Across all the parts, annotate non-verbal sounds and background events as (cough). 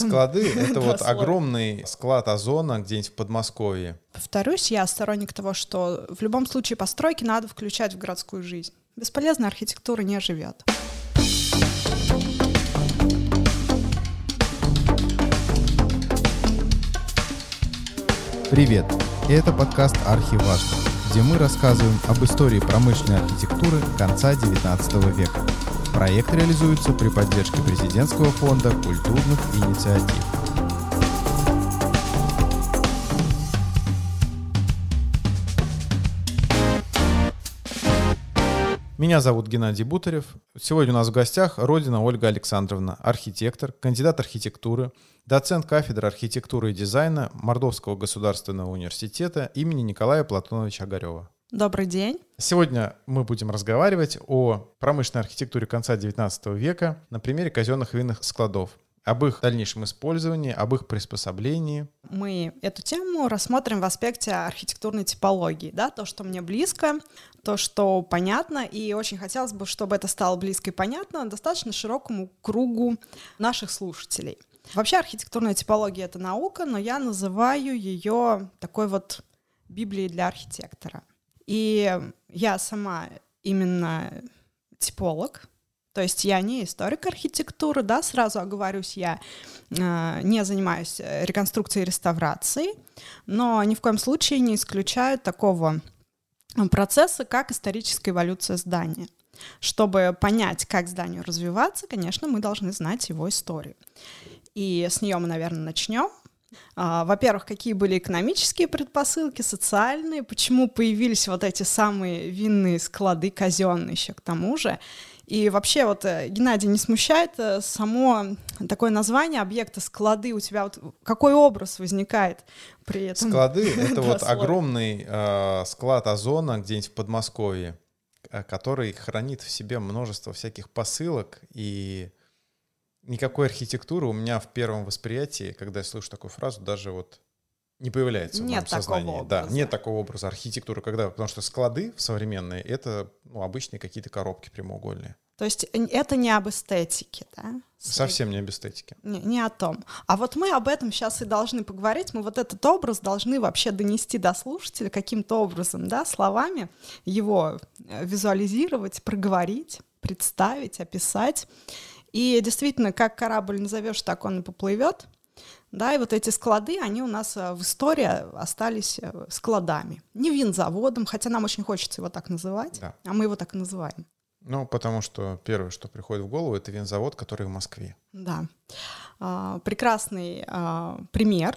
Склады (laughs) — это вот огромный склад озона где-нибудь в Подмосковье. Повторюсь, я сторонник того, что в любом случае постройки надо включать в городскую жизнь. Бесполезная архитектура не живет. Привет! Это подкаст «Архиважно», где мы рассказываем об истории промышленной архитектуры конца XIX века. Проект реализуется при поддержке Президентского фонда культурных инициатив. Меня зовут Геннадий Бутарев. Сегодня у нас в гостях Родина Ольга Александровна, архитектор, кандидат архитектуры, доцент кафедры архитектуры и дизайна Мордовского государственного университета имени Николая Платоновича Огарева. Добрый день. Сегодня мы будем разговаривать о промышленной архитектуре конца XIX века на примере казенных винных складов, об их дальнейшем использовании, об их приспособлении. Мы эту тему рассмотрим в аспекте архитектурной типологии, да, то, что мне близко, то, что понятно, и очень хотелось бы, чтобы это стало близко и понятно достаточно широкому кругу наших слушателей. Вообще архитектурная типология — это наука, но я называю ее такой вот Библией для архитектора. И я сама именно типолог, то есть я не историк архитектуры, да, сразу оговорюсь, я э, не занимаюсь э, реконструкцией и реставрацией, но ни в коем случае не исключаю такого процесса, как историческая эволюция здания. Чтобы понять, как зданию развиваться, конечно, мы должны знать его историю. И с нее мы, наверное, начнем. А, Во-первых, какие были экономические предпосылки, социальные, почему появились вот эти самые винные склады казенные еще к тому же. И вообще вот, э, Геннадий, не смущает э, само такое название объекта склады? У тебя вот какой образ возникает при этом? Склады — (laughs) это вот огромный э, склад озона где-нибудь в Подмосковье, э, который хранит в себе множество всяких посылок и никакой архитектуры у меня в первом восприятии, когда я слышу такую фразу, даже вот не появляется в Нет моем такого сознании. Да, образа. нет такого образа архитектуры, когда, потому что склады современные — это ну, обычные какие-то коробки прямоугольные. То есть это не об эстетике, да? Совсем не об эстетике. Не, не о том. А вот мы об этом сейчас и должны поговорить. Мы вот этот образ должны вообще донести до слушателя каким-то образом, да, словами его э, визуализировать, проговорить, представить, описать. И действительно, как корабль назовешь, так он и поплывет. Да, и вот эти склады, они у нас э, в истории остались э, складами. Не винзаводом, хотя нам очень хочется его так называть, Да. а мы его так и называем. Ну, потому что первое, что приходит в голову, это винзавод, который в Москве. Да. А, Прекрасный а, пример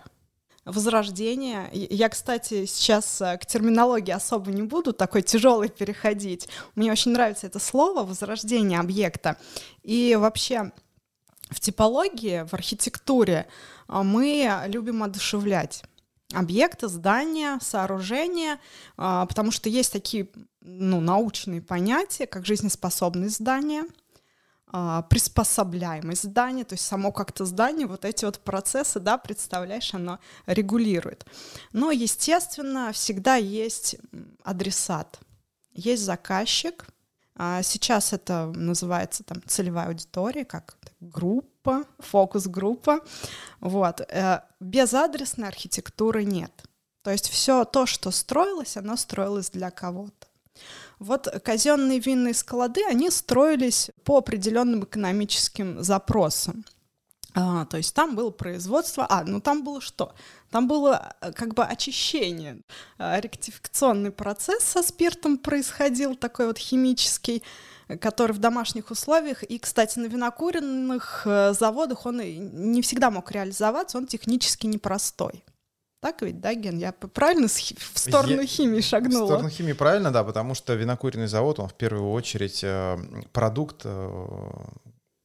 возрождения. И Я, кстати, сейчас а, к терминологии особо не буду такой тяжелый переходить. Мне очень нравится это слово возрождение объекта. И вообще в типологии, в архитектуре а, мы любим одушевлять объекты, здания, сооружения, а, потому что есть такие ну, научные понятия, как жизнеспособность здания, приспособляемость здания, то есть само как-то здание, вот эти вот процессы, да, представляешь, оно регулирует. Но, естественно, всегда есть адресат, есть заказчик. А Сейчас это называется там целевая аудитория, как группа, фокус-группа. Вот. Э, Без адресной архитектуры нет. То есть все то, что строилось, оно строилось для кого-то. Вот казенные винные склады, они строились по определенным экономическим запросам. А, то есть там было производство, а, ну там было что? Там было э, как бы очищение, а, ректификационный процесс со спиртом происходил, такой вот химический, который в домашних условиях, и, кстати, на винокуренных э, заводах он не всегда мог реализоваться, он технически непростой. Так ведь, да, Ген? Я правильно хи- в сторону Я- химии В шагнула? сторону химии правильно, да, потому что винокуренный завод, он в первую очередь э, продукт э,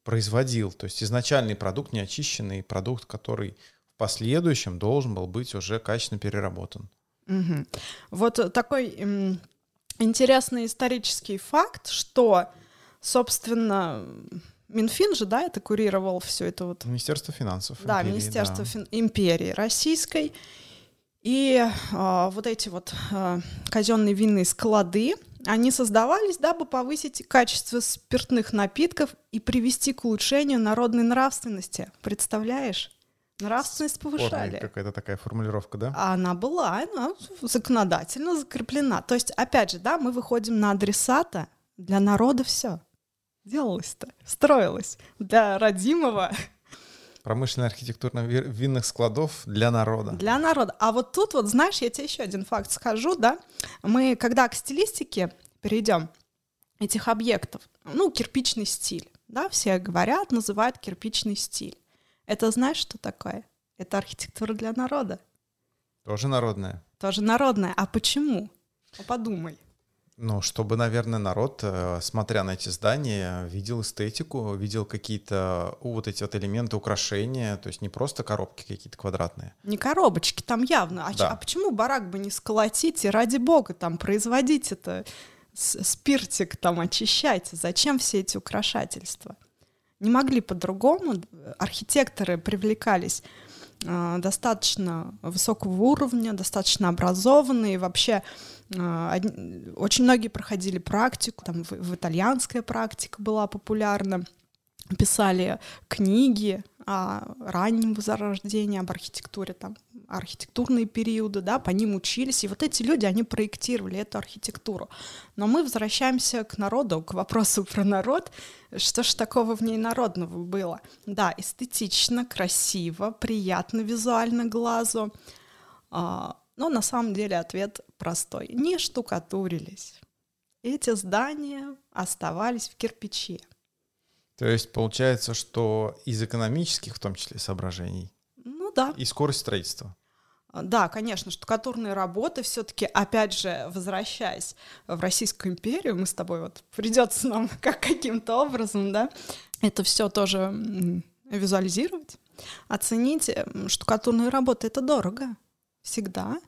производил, то есть изначальный продукт, неочищенный продукт, который в последующем должен был быть уже качественно переработан. Мгм. Вот такой м, интересный исторический факт, что, собственно, Минфин же, да, это курировал все это вот Министерство финансов. да, империи, Министерство да. фин- империи Российской. И а, вот эти вот а, казенные винные склады, они создавались, дабы повысить качество спиртных напитков и привести к улучшению народной нравственности. Представляешь? Нравственность повышали. Какая-то такая формулировка, да? А она была, она законодательно закреплена. То есть, опять же, да, мы выходим на адресата, для народа все делалось-то, строилось. Для родимого Промышленная архитектура винных складов для народа. Для народа. А вот тут вот, знаешь, я тебе еще один факт скажу, да? Мы, когда к стилистике перейдем этих объектов, ну, кирпичный стиль, да, все говорят, называют кирпичный стиль. Это знаешь, что такое? Это архитектура для народа. Тоже народная. Тоже народная. А почему? Ну, подумай. Ну, чтобы, наверное, народ, э, смотря на эти здания, видел эстетику, видел какие-то вот эти вот элементы украшения, то есть не просто коробки какие-то квадратные. Не коробочки, там явно. А, да. а почему барак бы не сколотить и ради бога там производить это спиртик там очищать? Зачем все эти украшательства? не могли по-другому. Архитекторы привлекались э, достаточно высокого уровня, достаточно образованные, вообще очень многие проходили практику, там в, в итальянская практика была популярна, писали книги о раннем возрождении, об архитектуре, там, архитектурные периоды, да, по ним учились, и вот эти люди, они проектировали эту архитектуру. Но мы возвращаемся к народу, к вопросу про народ, что ж такого в ней народного было? Да, эстетично, красиво, приятно визуально глазу, а, но на самом деле ответ простой. Не штукатурились. Эти здания оставались в кирпиче. То есть получается, что из экономических, в том числе, соображений, ну да. И скорость строительства. Да, конечно, штукатурные работы все-таки, опять же, возвращаясь в Российскую империю, мы с тобой вот придется нам (laughs) как каким-то образом, да, это все тоже визуализировать, оценить. Штукатурные работы это дорого всегда,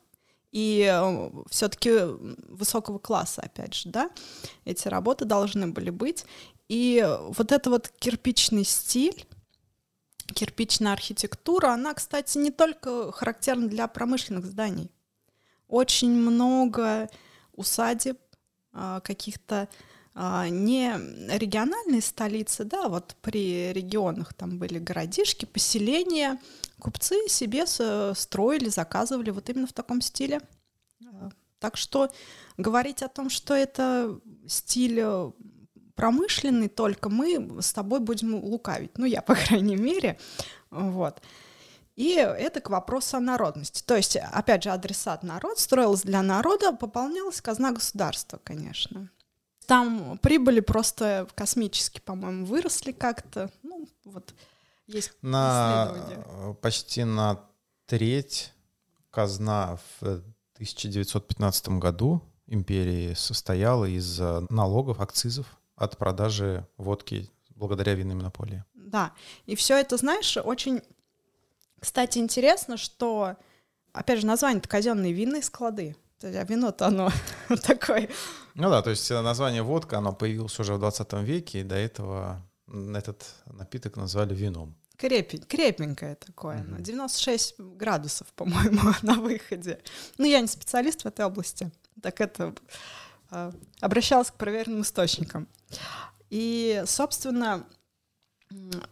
и э, все-таки высокого класса, опять же, да, эти работы должны были быть. И вот это вот кирпичный стиль, кирпичная архитектура, она, кстати, не только характерна для промышленных зданий. Очень много усадеб, а, каких-то а, не региональные столицы, да, вот при регионах там были городишки, поселения, купцы себе строили, заказывали вот именно в таком стиле. А, так что говорить о том, что это стиль промышленный только, мы с тобой будем лукавить. Ну, я, (laughs) по крайней мере. Вот. И это к вопросу о народности. То есть, опять же, адресат народ строилась для народа, пополнялась казна государства, конечно. Там прибыли просто космически, по-моему, выросли как-то. Ну, вот есть на, Почти на треть казна в 1915 году империи состояла из налогов, акцизов от продажи водки благодаря винной монополии. Да, и все это, знаешь, очень, кстати, интересно, что, опять же, название-то казенные винные склады. А вино-то оно (laughs) такое. Ну да, то есть название водка, оно появилось уже в 20 веке, и до этого этот напиток назвали вином. Крепень, крепенькое такое, mm-hmm. 96 градусов, по-моему, (laughs) на выходе. Ну, я не специалист в этой области, так это а, обращалась к проверенным источникам. И, собственно,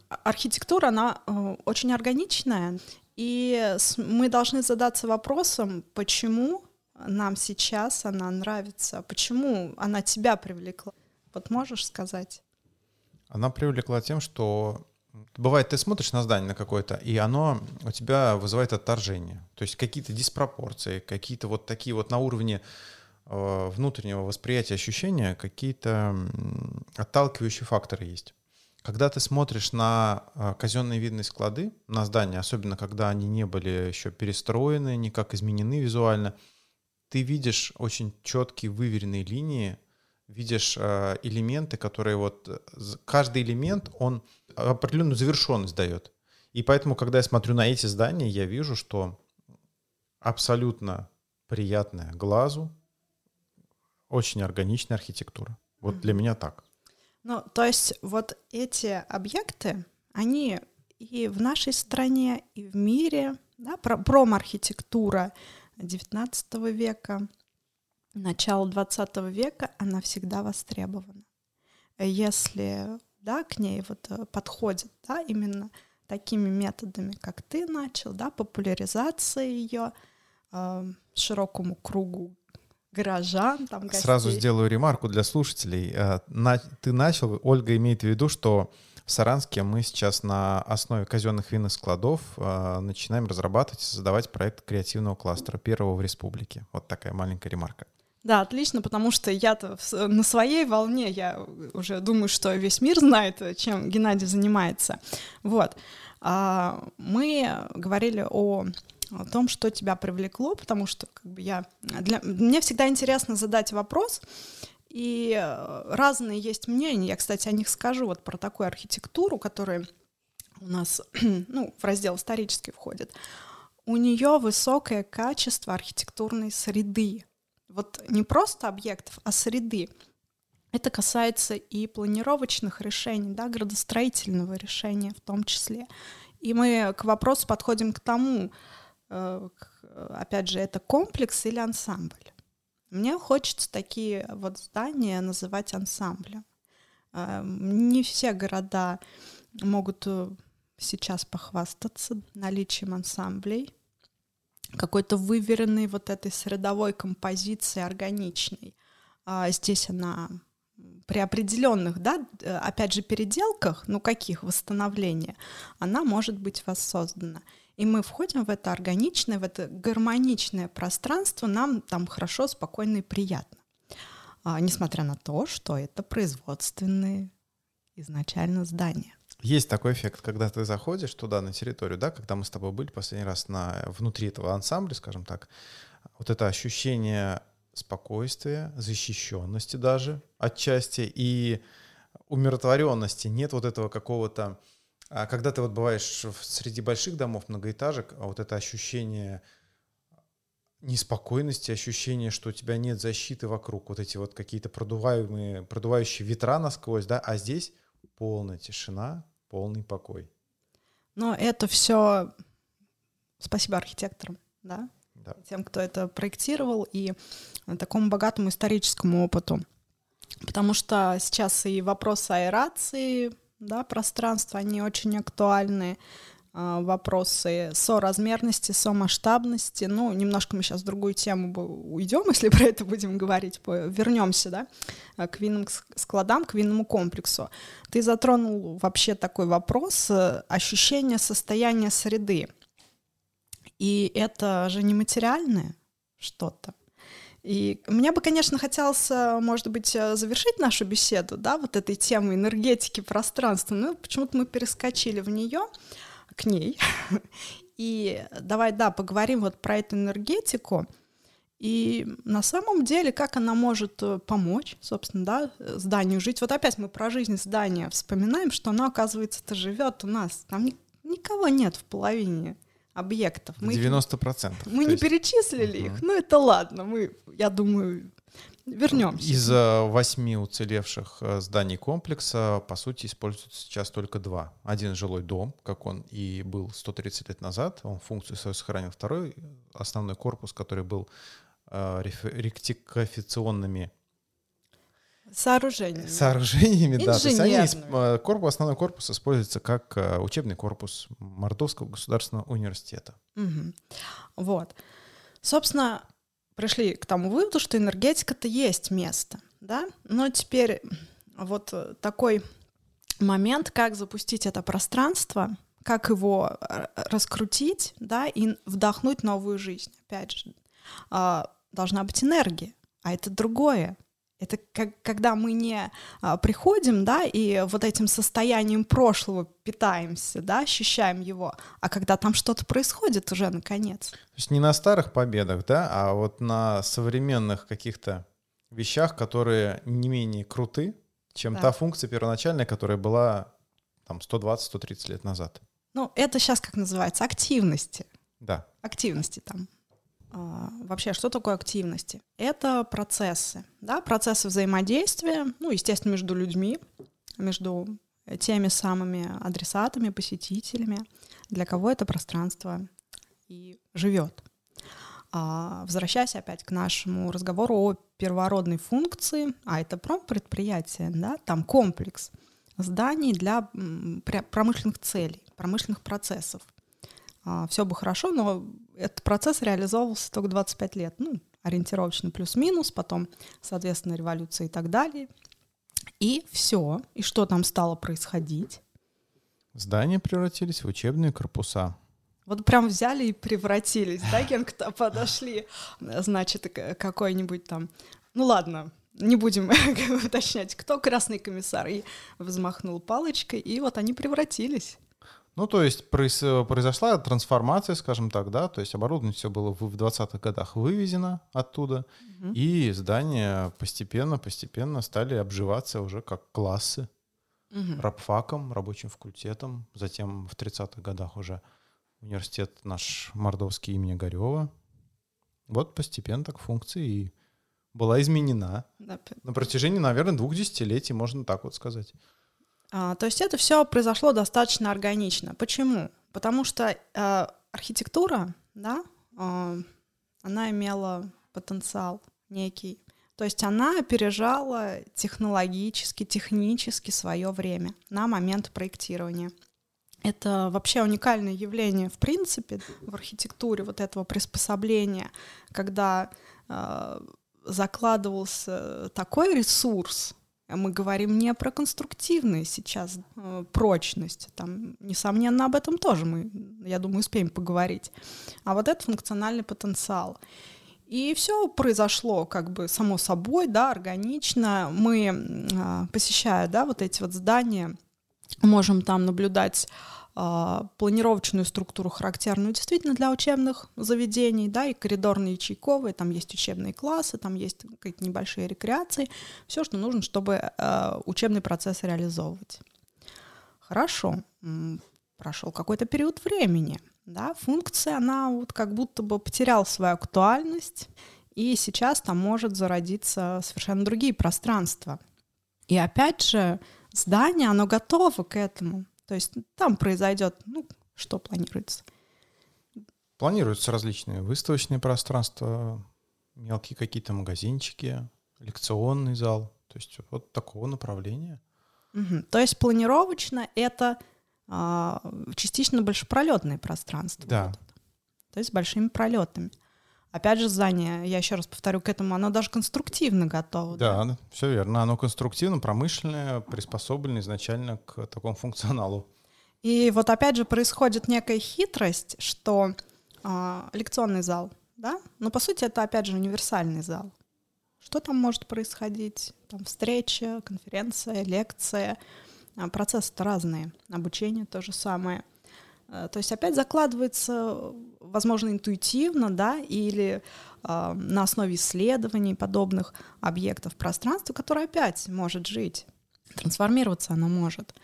архитектура, она э, очень органичная, и мы должны задаться вопросом, почему нам сейчас она нравится, почему она тебя привлекла. Вот можешь сказать? Она привлекла тем, что бывает, ты смотришь на здание на какое-то, и оно у тебя вызывает отторжение. То есть какие-то диспропорции, какие-то вот такие вот на уровне Э, внутреннего восприятия ощущения какие-то отталкивающие факторы есть. Когда ты смотришь на э, казенные видные склады, на здания, особенно когда они не были еще перестроены, никак изменены визуально, ты видишь очень четкие выверенные линии, видишь э, элементы, которые вот... Каждый элемент, он определенную завершенность дает. И поэтому, когда я смотрю на эти здания, я вижу, что абсолютно приятная глазу, очень органичная архитектура. Вот mm-hmm. для меня так. Ну, то есть вот эти объекты, они и в нашей стране, и в мире, да, промархитектура XIX века, начала XX века, она всегда востребована. Если да, к ней вот э, подходит да, именно такими методами, как ты начал, да, популяризация ее э, широкому кругу горожан, там гостей. Сразу сделаю ремарку для слушателей. Э, ты начал, Ольга имеет в виду, что в Саранске мы сейчас на основе казенных винных складов э, начинаем разрабатывать и создавать проект креативного кластера, первого в республике. Вот такая маленькая ремарка. Да, отлично, потому что я-то на своей волне, я уже думаю, что весь мир знает, чем Геннадий занимается. Вот. А, мы говорили о о том, что тебя привлекло, потому что как бы я для мне всегда интересно задать вопрос, и разные есть мнения. Я, кстати, о них скажу вот про такую архитектуру, которая у нас (clears throat) ну, в раздел исторический входит. У нее высокое качество архитектурной среды. Вот не просто объектов, а среды. Это касается и планировочных решений, да, градостроительного решения в том числе. И мы к вопросу подходим к тому, э, опять же, это комплекс или ансамбль. Мне хочется такие вот здания называть ансамблем. Э, не все города могут э, сейчас похвастаться наличием ансамблей, какой-то выверенной вот этой средовой композиции органичной. А здесь она при определенных, да, э, опять же, переделках, ну каких, восстановления, она может быть воссоздана. И мы входим в это органичное, в это гармоничное пространство, нам там хорошо, спокойно и приятно. А, несмотря на то, что это производственные изначально здания. Есть такой эффект, когда ты заходишь туда, на территорию, да, когда мы с тобой были последний раз на, внутри этого ансамбля, скажем так, вот это ощущение спокойствия, защищенности даже отчасти и умиротворенности. Нет вот этого какого-то... А когда ты вот бываешь среди больших домов, многоэтажек, а вот это ощущение неспокойности, ощущение, что у тебя нет защиты вокруг, вот эти вот какие-то продуваемые, продувающие ветра насквозь, да, а здесь полная тишина, полный покой. Но это все спасибо архитекторам, да? да. Тем, кто это проектировал, и такому богатому историческому опыту. Потому что сейчас и вопросы аэрации, да, пространства, они очень актуальны. А, вопросы соразмерности, сомасштабности. Ну, немножко мы сейчас в другую тему уйдем, (laughs) если про это будем говорить, вернемся, да, а, к винным складам, к винному комплексу. Ты затронул вообще такой вопрос э, ощущения состояния среды. И это же нематериальное что-то. И мне бы, конечно, хотелось, э, может быть, э, завершить нашу беседу, да, вот этой темой энергетики пространства, но почему-то мы перескочили в нее к ней. (laughs) И давай, да, поговорим вот про эту энергетику. И на самом деле, как она может э, помочь, собственно, да, зданию жить. Вот опять мы про жизнь здания вспоминаем, что оно, оказывается-то живет у нас. Там ни, никого нет в половине объектов. Мы 90%. Мы не есть... перечислили uh-huh. их, ну это ладно, мы, я думаю, Вернемся. Из восьми уцелевших э, зданий комплекса, по сути, используется сейчас только два. Один жилой дом, как он и был 130 лет назад, он функцию свою сохранил. Второй основной корпус, который был э, ректификационными Сооружениями. Сооружениями, да. То есть они, э, корпус, основной корпус используется как учебный корпус Мордовского государственного университета. Угу. Вот. Собственно, пришли к тому выводу, что энергетика-то есть место, да, но теперь вот такой момент, как запустить это пространство, как его раскрутить, да, и вдохнуть новую жизнь. Опять же, а, должна быть энергия, а это другое. Это как, когда мы не а, приходим, да, и вот этим состоянием прошлого питаемся, да, ощущаем его, а когда там что-то происходит уже наконец. То есть не на старых победах, да, а вот на современных каких-то вещах, которые не менее круты, чем да. та функция первоначальная, которая была там 120-130 лет назад. Ну, это сейчас как называется? Активности. Да. Активности там. А, вообще, что такое активности? Это процессы, да, процессы взаимодействия, ну, естественно, между людьми, между теми самыми адресатами, посетителями, для кого это пространство и живет. А, возвращаясь опять к нашему разговору о первородной функции, а это промпредприятие, да, там комплекс зданий для промышленных целей. промышленных процессов. А, Все бы хорошо, но этот процесс реализовывался только 25 лет. Ну, ориентировочно плюс-минус, потом, соответственно, революция и так далее. И все. И что там стало происходить? Здания превратились в учебные корпуса. Вот прям взяли и превратились, да, Генка, (laughs) подошли, значит, какой-нибудь там, ну ладно, не будем (laughs) уточнять, кто красный комиссар, и взмахнул палочкой, и вот они превратились. Ну, то есть произошла трансформация, скажем так, да, то есть оборудование все было в 20-х годах вывезено оттуда, угу. и здания постепенно-постепенно стали обживаться уже как классы угу. рабфаком, рабочим факультетом, затем в 30-х годах уже университет наш Мордовский имени Горева. Вот постепенно так функция и была изменена да. на протяжении, наверное, двух десятилетий, можно так вот сказать. А, то есть это все произошло достаточно органично. Почему? Потому что э, архитектура, да, э, она имела потенциал некий. То есть она опережала технологически, технически свое время на момент проектирования. Это вообще уникальное явление, в принципе, в архитектуре вот этого приспособления, когда э, закладывался такой ресурс, мы говорим не про конструктивные сейчас э, прочность, там, несомненно, об этом тоже мы, я думаю, успеем поговорить, а вот это функциональный потенциал. И все произошло как бы само собой, да, органично. Мы, э, посещая, да, вот эти вот здания, можем там наблюдать а, планировочную структуру, характерную действительно для учебных заведений, да, и коридорные ячейковые, там есть учебные классы, там есть какие-то небольшие рекреации, все, что нужно, чтобы э, учебный процесс реализовывать. Хорошо, прошел какой-то период времени, да, функция, она вот как будто бы потеряла свою актуальность, и сейчас там может зародиться совершенно другие пространства. И опять же, здание, оно готово к этому. То есть там произойдет, ну, что планируется? Планируются различные выставочные пространства, мелкие какие-то магазинчики, лекционный зал. То есть вот такого направления. Угу. То есть планировочно это а, частично большепролетное пространство. Да. Вот То есть с большими пролетами. Опять же, здание, я еще раз повторю, к этому оно даже конструктивно готово. Да, да? все верно. Оно конструктивно, промышленное, приспособлено изначально к такому функционалу. И вот опять же происходит некая хитрость, что э, лекционный зал, да, но по сути это опять же универсальный зал. Что там может происходить? Там встреча, конференция, лекция. А, процессы-то разные. Обучение то же самое. Э, то есть опять закладывается, возможно, интуитивно, да, или э, на основе исследований подобных объектов пространства, которое опять может жить, трансформироваться она может.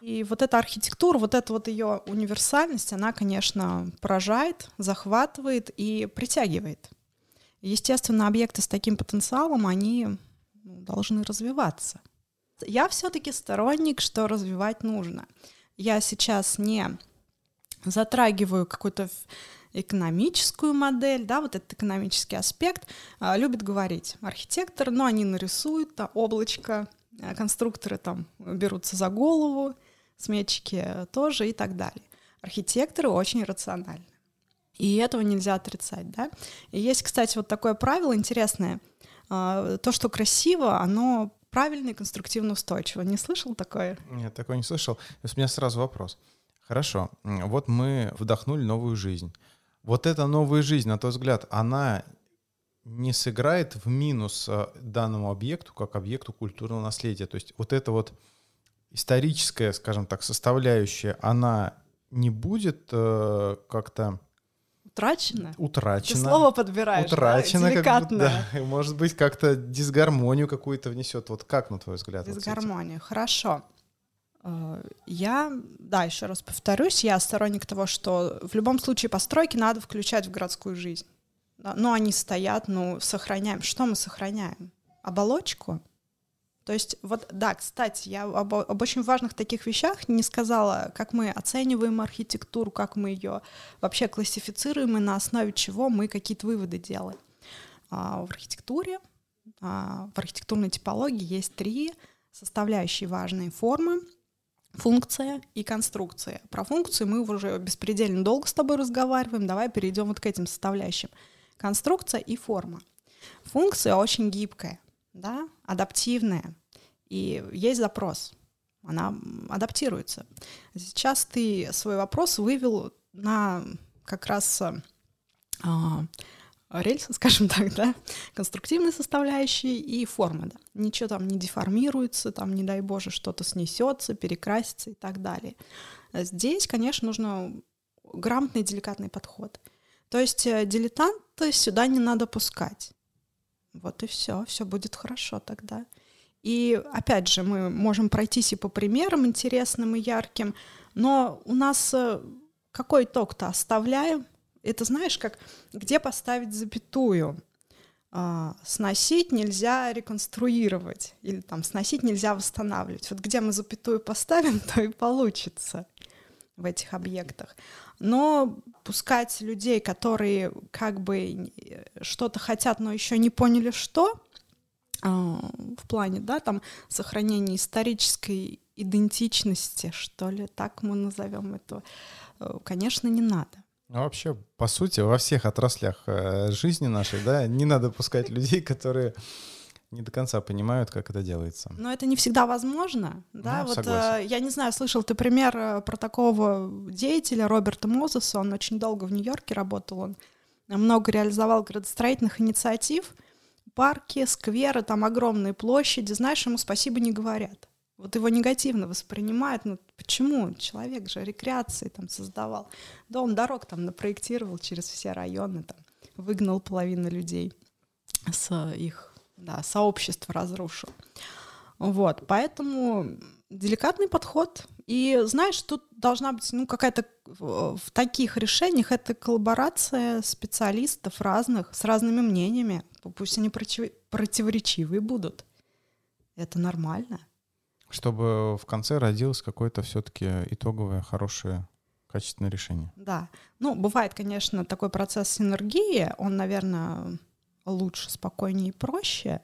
И вот эта архитектура, вот эта вот ее универсальность, она, конечно, поражает, захватывает и притягивает. Естественно, объекты с таким потенциалом, они ну, должны развиваться. Я все-таки сторонник, что развивать нужно. Я сейчас не затрагиваю какую-то экономическую модель, да, вот этот экономический аспект, а, любит говорить архитектор, но они нарисуют да, облачко, а, конструкторы там берутся за голову, сметчики тоже и так далее. Архитекторы очень рациональны. И этого нельзя отрицать, да. И есть, кстати, вот такое правило интересное. А, то, что красиво, оно правильно и конструктивно устойчиво. Не слышал такое? Нет, такое не слышал. У меня сразу вопрос. Хорошо, вот мы вдохнули новую жизнь. Вот эта новая жизнь, на твой взгляд, она не сыграет в минус э, данному объекту как объекту культурного наследия. То есть вот эта вот историческая, скажем так, составляющая, она не будет э, как-то утрачена. Утрачена. Ты слово подбираешь, утрачена, да, деликатно. Как да, может быть, как-то дисгармонию какую-то внесет. Вот как, на твой взгляд? Дисгармонию, вот хорошо. Э, я, да, еще раз повторюсь, я сторонник того, что в любом случае постройки надо включать в городскую жизнь. Но они стоят, ну, сохраняем. Что мы сохраняем? Оболочку? То есть, вот, да, кстати, я об, об очень важных таких вещах не сказала, как мы оцениваем архитектуру, как мы ее вообще классифицируем и на основе чего мы какие-то выводы делаем. А, в архитектуре, а, в архитектурной типологии есть три составляющие важные формы — функция и конструкция. Про функцию мы уже беспредельно долго с тобой разговариваем. Давай перейдем вот к этим составляющим. Конструкция и форма. Функция очень гибкая, да, адаптивная, и есть запрос. Она адаптируется. Сейчас ты свой вопрос вывел на как раз а, рельсы, (laughs) скажем так, да, конструктивные составляющие и формы, да. Ничего там не деформируется, там, не дай боже, что-то снесется, перекрасится и так далее. Здесь, конечно, нужно грамотный, деликатный подход. То есть э, дилетанта сюда не надо пускать. Вот и все, все будет хорошо тогда. И опять же, мы можем пройтись и по примерам интересным и ярким, но у нас э, какой итог-то оставляем? Это знаешь, как где поставить запятую? А, сносить нельзя реконструировать, или там сносить нельзя восстанавливать. Вот где мы запятую поставим, (laughs) то и получится в этих объектах. Но пускать людей, которые как бы что-то хотят, но еще не поняли, что, а, в плане, да, там сохранения исторической идентичности, что ли, так мы назовем это, э, конечно, не надо. Ну, вообще, по сути, во всех отраслях э, жизни нашей, да, не надо пускать людей, которые не до конца понимают, как это делается. Но это не всегда возможно, да. Ну, вот э, я не знаю, слышал ты пример э, про такого деятеля Роберта Мозеса. Он очень долго в Нью-Йорке работал, он много реализовал градостроительных инициатив, парки, скверы, там огромные площади. Знаешь, ему спасибо не говорят. Вот его негативно воспринимают. Ну почему? Человек же рекреации там создавал. Дом, дорог там напроектировал через все районы, там выгнал половину людей с их да, сообщества разрушил. Вот, поэтому деликатный подход. И знаешь, тут должна быть ну, какая-то в таких решениях это коллаборация специалистов разных, с разными мнениями. Пусть они против, противоречивые будут. Это нормально чтобы в конце родилось какое-то все-таки итоговое, хорошее, качественное решение. Да. Ну, бывает, конечно, такой процесс синергии, он, наверное, лучше, спокойнее и проще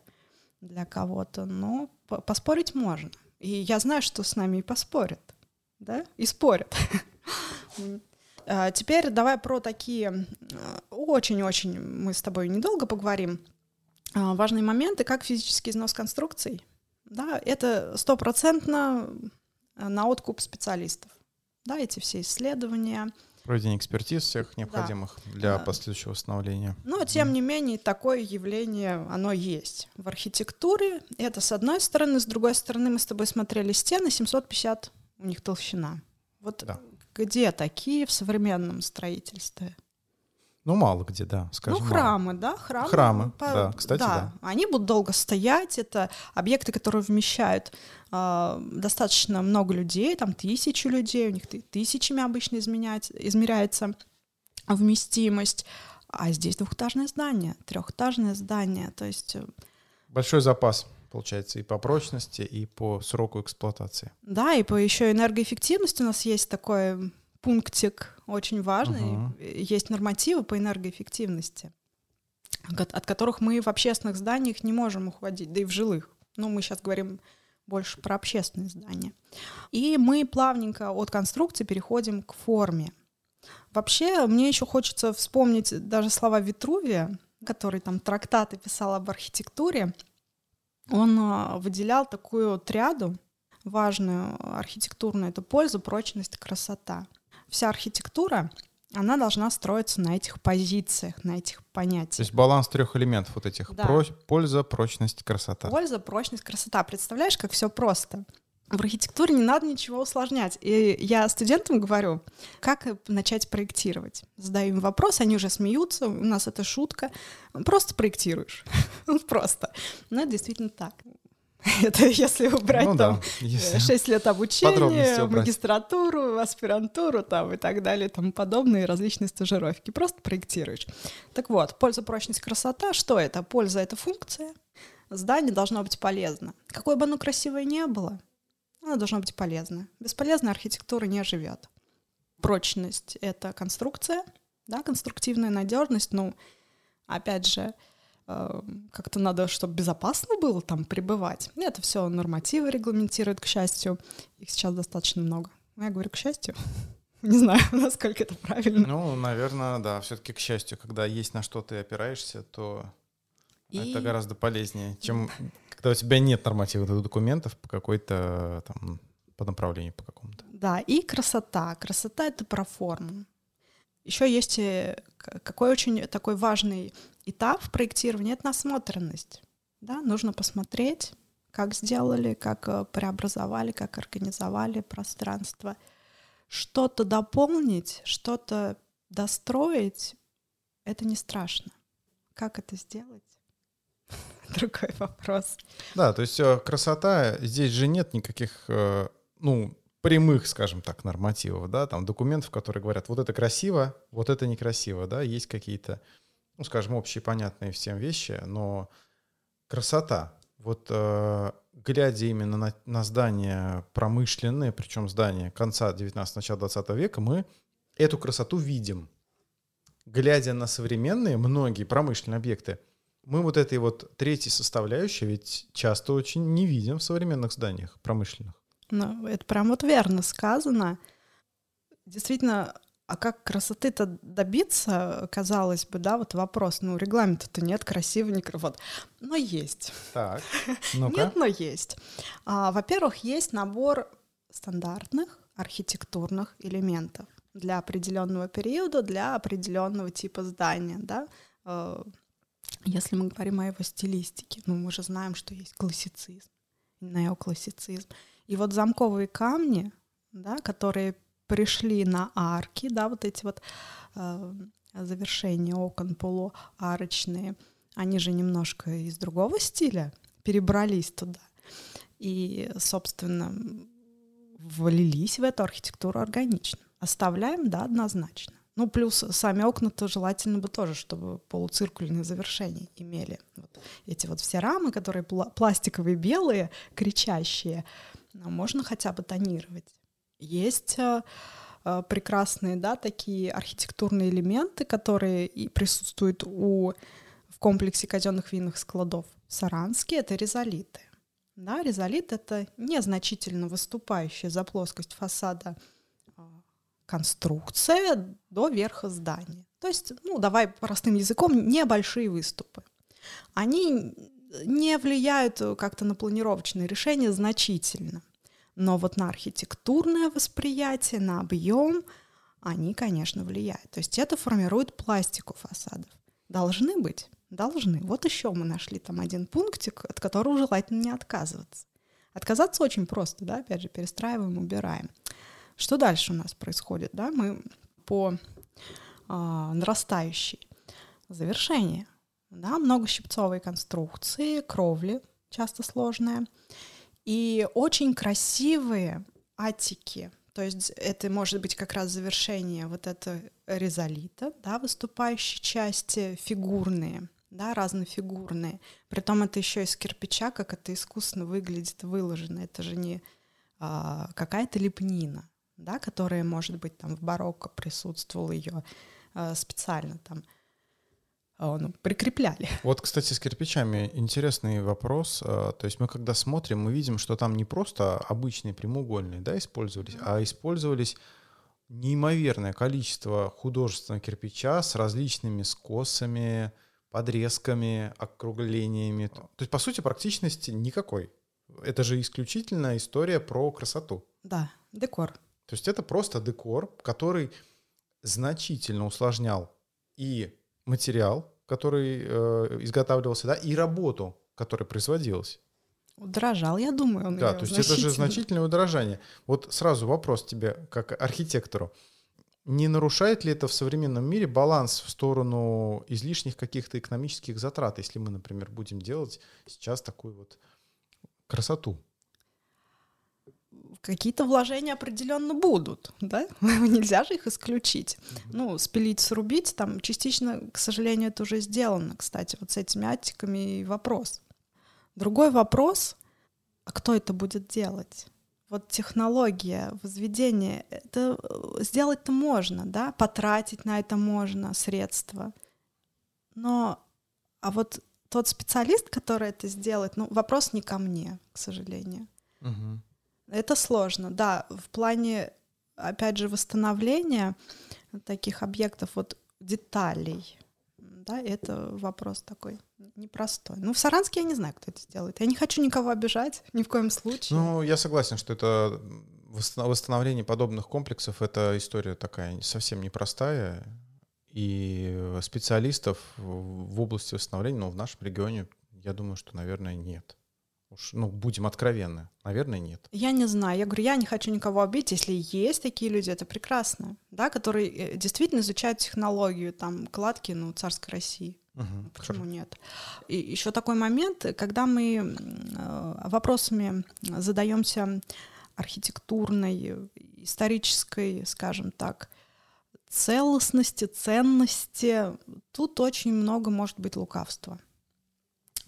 для кого-то, но поспорить можно. И я знаю, что с нами и поспорят, да, и спорят. (laughs) А, теперь давай про такие очень-очень мы с тобой недолго поговорим. А, важные моменты, как физический износ конструкций да, это стопроцентно э, на откуп специалистов. Да, эти все исследования. Проведение экспертиз всех необходимых да. для последующего восстановления. Но, тем не менее, такое явление, оно есть. В архитектуре это с одной стороны, с другой стороны мы с тобой смотрели стены, 750 у них толщина. Вот да. где такие в современном строительстве? Ну, мало где, да, скажем. Ну, храмы, мало. да, храмы. Храмы, по... да, кстати, да. да. Они будут долго стоять, это объекты, которые вмещают э, достаточно много людей, там тысячи людей, у них тысячами обычно изменять, измеряется вместимость. А здесь двухэтажное здание, трехэтажное здание, то есть... Э, Большой запас получается, и по прочности, и по сроку эксплуатации. Да, и по еще энергоэффективности у нас есть такое пунктик очень важный. Угу. Есть нормативы по энергоэффективности, от которых мы в общественных зданиях не можем уходить, да и в жилых. Ну, мы сейчас говорим больше про общественные здания. И мы плавненько от конструкции переходим к форме. Вообще, мне еще хочется вспомнить даже слова Витрувия, который там трактаты писал об архитектуре. Он а, выделял такую триаду важную архитектурную. Это польза, прочность, красота вся архитектура, она должна строиться на этих позициях, на этих понятиях. То есть баланс трех элементов вот этих. Да. Про, польза, прочность, красота. Польза, прочность, красота. Представляешь, как все просто. В архитектуре не надо ничего усложнять. И я студентам говорю, как начать проектировать. Задаю им вопрос, они уже смеются, у нас это шутка. Просто проектируешь. (laughs) Просто. Но это действительно так. (laughs) Это если убрать ну, там да, если 6 лет обучения, магистратуру, аспирантуру там и так далее, тому подобные различные стажировки. Просто проектируешь. Так вот, польза, прочность, красота. Что это? Польза — это функция. Здание должно быть полезно. Какое бы оно красивое ни было, оно должно быть полезно. Бесполезная архитектура не живет. Прочность — это конструкция, да, конструктивная надежность. Ну, опять же, э, как-то надо, чтобы безопасно было там пребывать. Это все нормативы регламентируют, к счастью. Их сейчас достаточно много. Я говорю, к счастью. (laughs) Не знаю, (laughs) насколько это правильно. Ну, наверное, да. Все-таки, к счастью, когда есть на что ты опираешься, то и... это гораздо полезнее, чем когда у тебя нет нормативных документов по какой-то там по направлению по какому-то. Да, и красота. Красота — это про форму. Еще есть э, какой очень такой важный этап в проектировании — это насмотренность. Да, нужно посмотреть, как сделали, как э, преобразовали, как организовали пространство. Что-то дополнить, что-то достроить — это не страшно. Как это сделать? (laughs) Другой вопрос. Да, то есть э, красота, здесь же нет никаких ну, прямых, скажем так, нормативов, да, там документов, которые говорят, вот это красиво, вот это некрасиво, да, есть какие-то, ну, скажем, общие понятные всем вещи, но красота, вот э, глядя именно на, на здания промышленные, причем здания конца 19 начала 20 века, мы эту красоту видим. Глядя на современные, многие промышленные объекты, мы вот этой вот третьей составляющей ведь часто очень не видим в современных зданиях промышленных. Ну, это прям вот верно сказано. Действительно, а как красоты-то добиться, казалось бы, да, вот вопрос, ну, регламента-то нет, красиво, не вот, но есть. Так, (laughs) ну-ка. Нет, но есть. А, во-первых, есть набор стандартных архитектурных элементов для определенного периода, для определенного типа здания, да. Э, если мы говорим о его стилистике, ну, мы же знаем, что есть классицизм, неоклассицизм. И вот замковые камни, да, которые пришли на арки, да, вот эти вот э, завершения окон полуарочные, они же немножко из другого стиля перебрались туда. И, собственно, влились в эту архитектуру органично. Оставляем, да, однозначно. Ну, плюс сами окна-то желательно бы тоже, чтобы полуциркульные завершения имели. Вот эти вот все рамы, которые пла- пластиковые, белые, кричащие, но можно хотя бы тонировать. Есть э, э, прекрасные, да, такие архитектурные элементы, которые и присутствуют у, в комплексе казенных винных складов в Саранске, это резолиты. Да, резолит — это незначительно выступающая за плоскость фасада э, конструкция до верха здания. То есть, ну, давай простым языком, небольшие выступы. Они не влияют как-то на планировочные решения значительно. Но вот на архитектурное восприятие, на объем они, конечно, влияют. То есть это формирует пластику фасадов. Должны быть? Должны. Вот еще мы нашли там один пунктик, от которого желательно не отказываться. Отказаться очень просто, да, опять же, перестраиваем, убираем. Что дальше у нас происходит, да? Мы по э, нарастающей завершение, да, многощипцовые конструкции, кровли, часто сложная, и очень красивые атики, то есть это может быть как раз завершение вот это резолита, да, выступающие части фигурные, да, разнофигурные. Притом это еще из кирпича, как это искусственно выглядит, выложено. Это же не а, какая-то лепнина, да, которая, может быть, там в барокко присутствовала ее а, специально там ну, прикрепляли. Вот, кстати, с кирпичами интересный вопрос. А, то есть мы когда смотрим, мы видим, что там не просто обычные прямоугольные да, использовались, а использовались неимоверное количество художественного кирпича с различными скосами, подрезками, округлениями. То есть, по сути, практичности никакой. Это же исключительно история про красоту. Да, декор. То есть это просто декор, который значительно усложнял и материал, который э, изготавливался, да, и работу, которая производилась. Удорожал, я думаю, он Да, то есть это же значительное удорожание. Вот сразу вопрос тебе, как архитектору. Не нарушает ли это в современном мире баланс в сторону излишних каких-то экономических затрат, если мы, например, будем делать сейчас такую вот красоту? Какие-то вложения определенно будут, да? (laughs) Нельзя же их исключить. Ну, спилить, срубить, там частично, к сожалению, это уже сделано, кстати, вот с этими аттиками и вопрос. Другой вопрос, а кто это будет делать? Вот технология возведения, это э, сделать-то можно, да, потратить на это можно средства. Но, а вот тот специалист, который это сделает, ну, вопрос не ко мне, к сожалению. Мгм. Это сложно, да. В плане, опять же, восстановления таких объектов, вот деталей, да, это вопрос такой непростой. Ну, в Саранске я не знаю, кто это сделает. Я не хочу никого обижать, ни в коем случае. Ну, я согласен, что это восстанов- восстановление подобных комплексов — это история такая совсем непростая. И специалистов в области восстановления, ну, в нашем регионе, я думаю, что, наверное, нет. Уж, ну, будем откровенны, наверное, нет. Я не знаю. Я говорю, я не хочу никого обидеть. Если есть такие люди, это прекрасно, да, которые э, действительно изучают технологию, там, кладки, ну, царской России. Мгм. Почему нет? И еще такой момент, когда мы э, вопросами задаемся архитектурной, исторической, скажем так, целостности, ценности, тут очень много может быть лукавства.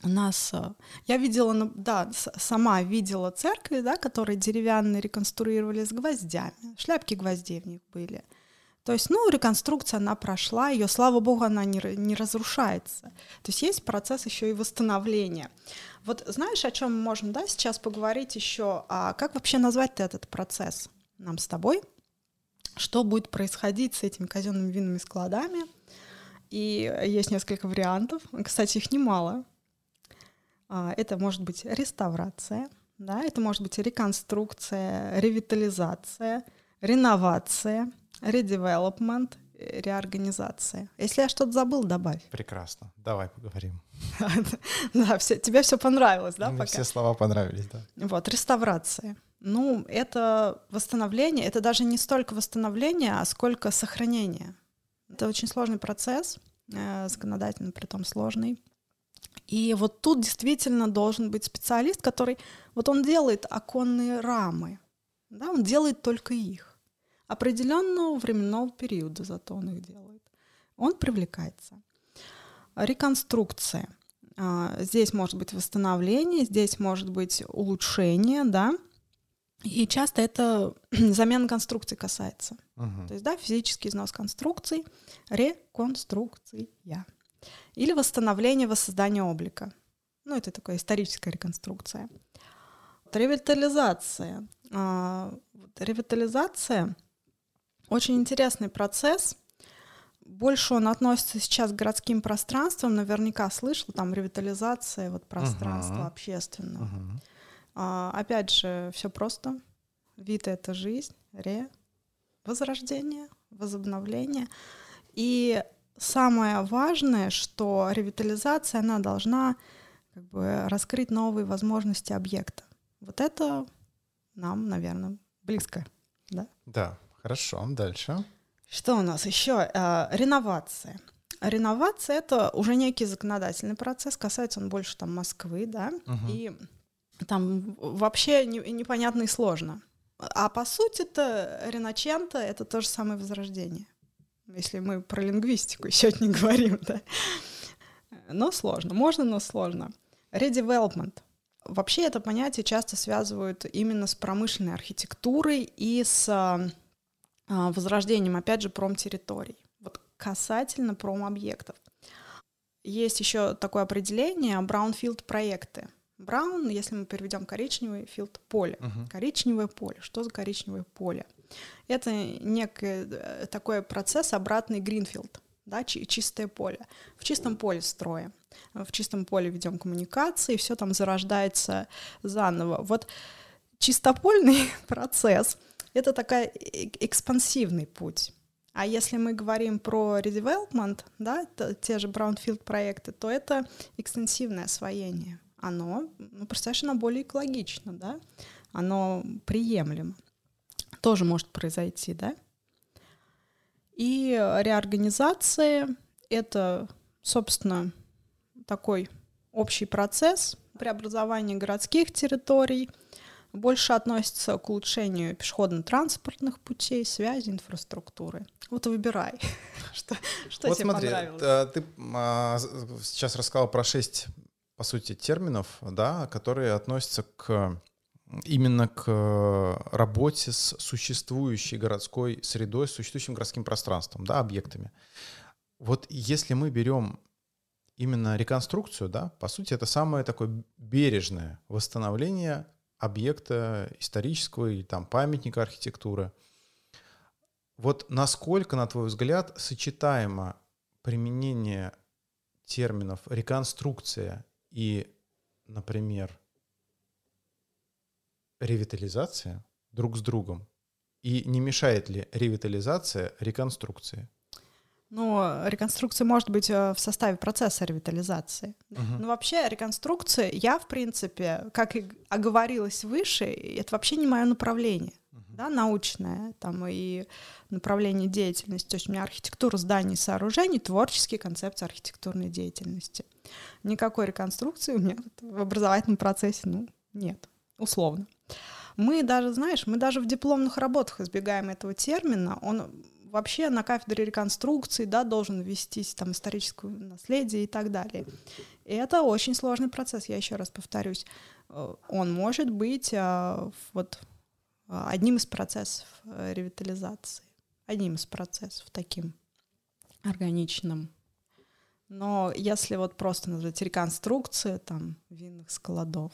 У нас, э, я видела, ну, да, сама видела церкви, да, которые деревянные реконструировали с гвоздями, шляпки гвоздей в них были. То есть, ну, реконструкция, она прошла, ее, слава богу, она не, не разрушается. То есть есть процесс еще и восстановления. Вот знаешь, о чем мы можем, да, сейчас поговорить еще, а как вообще назвать этот процесс нам с тобой? Что будет происходить с этими казенными винными складами? И есть несколько вариантов. Кстати, их немало. А, Это может быть реставрация, да, это может быть реконструкция, ревитализация, реновация, редевелопмент, э, реорганизация. Если я что-то забыл, добавь. Прекрасно. Давай поговорим. (laughs) Да, тебе все понравилось, да, Мне все слова понравились, да. Вот, реставрация. Ну, это восстановление, это даже не столько восстановление, а сколько сохранение. Это очень сложный процесс, э, законодательно при том сложный. И вот тут действительно должен быть специалист, который, вот он делает оконные рамы, да, он делает только их. Определенного временного периода зато он их делает. Он привлекается. Реконструкция. А, Здесь может быть восстановление, здесь может быть улучшение, да. И часто это (clears throat) замена конструкции касается. Мгм. То есть, да, физический износ конструкций, реконструкция. Или восстановление, воссоздание облика. Ну, это такая историческая реконструкция. Ревитализация. А, Ревитализация — очень интересный процесс. Больше он относится сейчас к городским пространствам. Наверняка слышал, там ревитализация вот пространства Мгм. общественного. А, опять же, все просто. Вид — это жизнь, ре, возрождение, возобновление. И самое важное, что ревитализация, она должна как бы раскрыть новые возможности объекта. Вот это нам, наверное, близко. Да, хорошо. Дальше. Что у нас еще? Реновация. Реновация — это уже некий законодательный процесс, касается он больше там Москвы, да, Мгм. и там вообще не- непонятно и сложно. А по сути это Реноченто — это то же самое возрождение. Если мы про лингвистику (laughs) сегодня говорим, да. Но сложно. Можно, но сложно. Redevelopment. Вообще это понятие часто связывают именно с промышленной архитектурой и с а, а, возрождением, опять же, промтерриторий. Вот касательно промобъектов. Есть еще такое определение браунфилд проекты. Браун, если мы переведем коричневый, филд поле. Мгм. Коричневое поле. Что за коричневое поле? Это некий э, такой процесс обратный Гринфилд, да, чи- чистое поле. В чистом поле строим, в чистом поле ведем коммуникации, все там зарождается заново. Вот чистопольный (laughs) процесс — это такой э- экспансивный путь. А если мы говорим про redevelopment, да, те же brownfield проекты, то это экстенсивное освоение. Оно, ну, представляешь, оно более экологично, да, оно приемлемо. Тоже может произойти, да. И реорганизация — это, собственно, такой общий процесс преобразования городских территорий, больше относится к улучшению пешеходно-транспортных путей, связи, инфраструктуры. Вот выбирай, (laughs) что, что вот тебе смотри, понравилось. э, ты а, сейчас рассказал про шесть, по сути, терминов, да, которые относятся к именно к э, работе с существующей городской средой, с существующим городским пространством, да, объектами. Вот если мы берем именно реконструкцию, да, по сути, это самое такое бережное восстановление объекта исторического и там памятника архитектуры. Вот насколько, на твой взгляд, сочетаемо применение терминов реконструкция и, например, ревитализация друг с другом? И не мешает ли ревитализация реконструкции? Ну, реконструкция может быть э, в составе процесса ревитализации. Мгм. Но вообще реконструкция, я, в принципе, как и оговорилась выше, это вообще не мое направление, да, научное, там, и направление деятельности. То есть у меня архитектура зданий и сооружений, творческие концепции архитектурной деятельности. Никакой реконструкции у меня в образовательном процессе, ну, нет, условно. Мы даже, знаешь, мы даже в дипломных работах избегаем этого термина. Он вообще на кафедре реконструкции, да, должен вестись там историческое наследие и так далее. И это очень сложный процесс, я еще раз повторюсь. Э, Он может быть а, вот одним из процессов э, ревитализации, одним из процессов таким органичным. Но если вот просто назвать реконструкция там винных складов,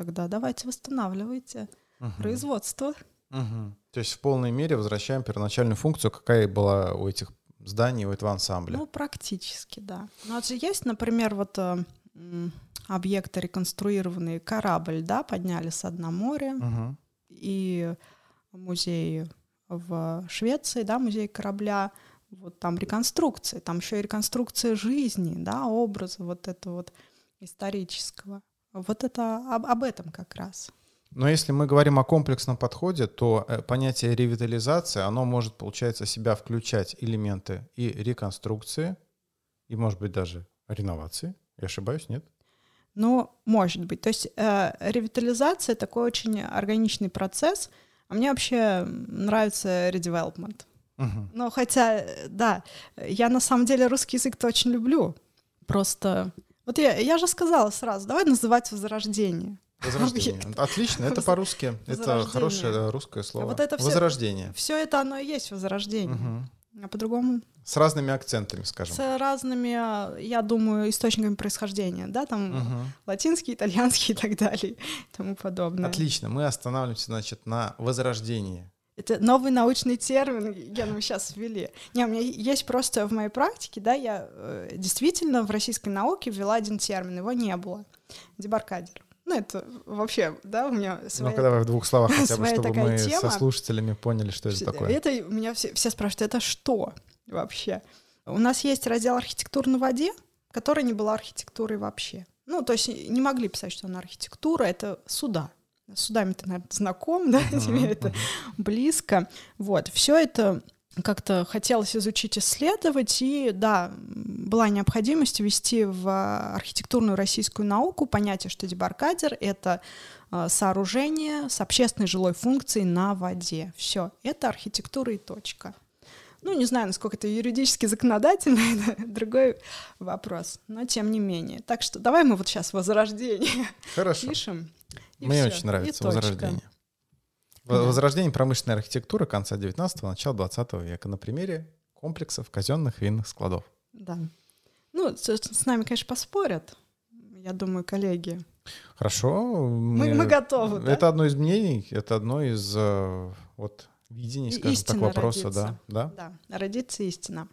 тогда давайте восстанавливайте Мгм. производство. Мгм. То есть в полной мере возвращаем первоначальную функцию, какая была у этих зданий, у этого ансамбля. Ну, практически, да. Ну, вот же есть, например, вот э, объекты реконструированные, корабль, да, подняли с дна моря, Мгм. и музей в Швеции, да, музей корабля, вот там реконструкция, там еще и реконструкция жизни, да, образа вот этого вот исторического. Вот это об, об этом как раз. Но если мы говорим о комплексном подходе, то э, понятие ревитализации, оно может, получается, себя включать элементы и реконструкции, и, может быть, даже реновации. Я ошибаюсь, нет? Ну, может быть. То есть э, ревитализация такой очень органичный процесс. А мне вообще нравится редевелопмент. Мгм. Ну, хотя, э, да, я на самом деле русский язык-то очень люблю. Просто... Вот я, я же сказала сразу, давай называть возрождение. Возрождение. (laughs) Объект. Отлично, это по-русски. Это хорошее русское слово. Вот это всё- Возрождение. Все это оно и есть возрождение. Мгм. А по-другому С разными акцентами, скажем. с разными, э, я думаю, источниками происхождения, да, там Мгм. латинский, итальянский и так далее и тому подобное. Отлично, мы останавливаемся, значит, на возрождении. Это новый научный термин, Ген, мы сейчас ввели. Не, у меня есть просто в моей практике, да, я э, действительно в российской науке ввела один термин, его не было. Дебаркадер. Ну, это вообще, да, у меня своя... Ну-ка давай в двух словах хотя бы, чтобы мы со тема. слушателями поняли, что это такое. Это у меня все, все спрашивают, это что вообще? У нас есть раздел архитектур на воде, который не была архитектурой вообще. Ну, то есть не могли писать, что она архитектура, это суда. С судами ты, наверное, знаком, да, Мгм, тебе это близко. Вот, все это как-то хотелось изучить, исследовать, и да, была необходимость ввести в архитектурную российскую науку понятие, что дебаркадер — это а, сооружение с общественной жилой функцией на воде. Все, это архитектура и точка. Ну, не знаю, насколько это юридически законодательно, (laughs) это другой вопрос, но тем не менее. Так что давай мы вот сейчас возрождение Хорошо. пишем. И Мне всё, очень и нравится точка. возрождение. Да. Возрождение промышленной архитектуры конца 19-го, начала 20 века на примере комплексов казенных винных складов. Да. Ну, с, с нами, конечно, поспорят. Я думаю, коллеги. Хорошо. Мы, мы готовы, да? Это одно из мнений, это одно из э, вот видений, И- скажем так, истина вопроса, да, родится. да. Да, родится истина.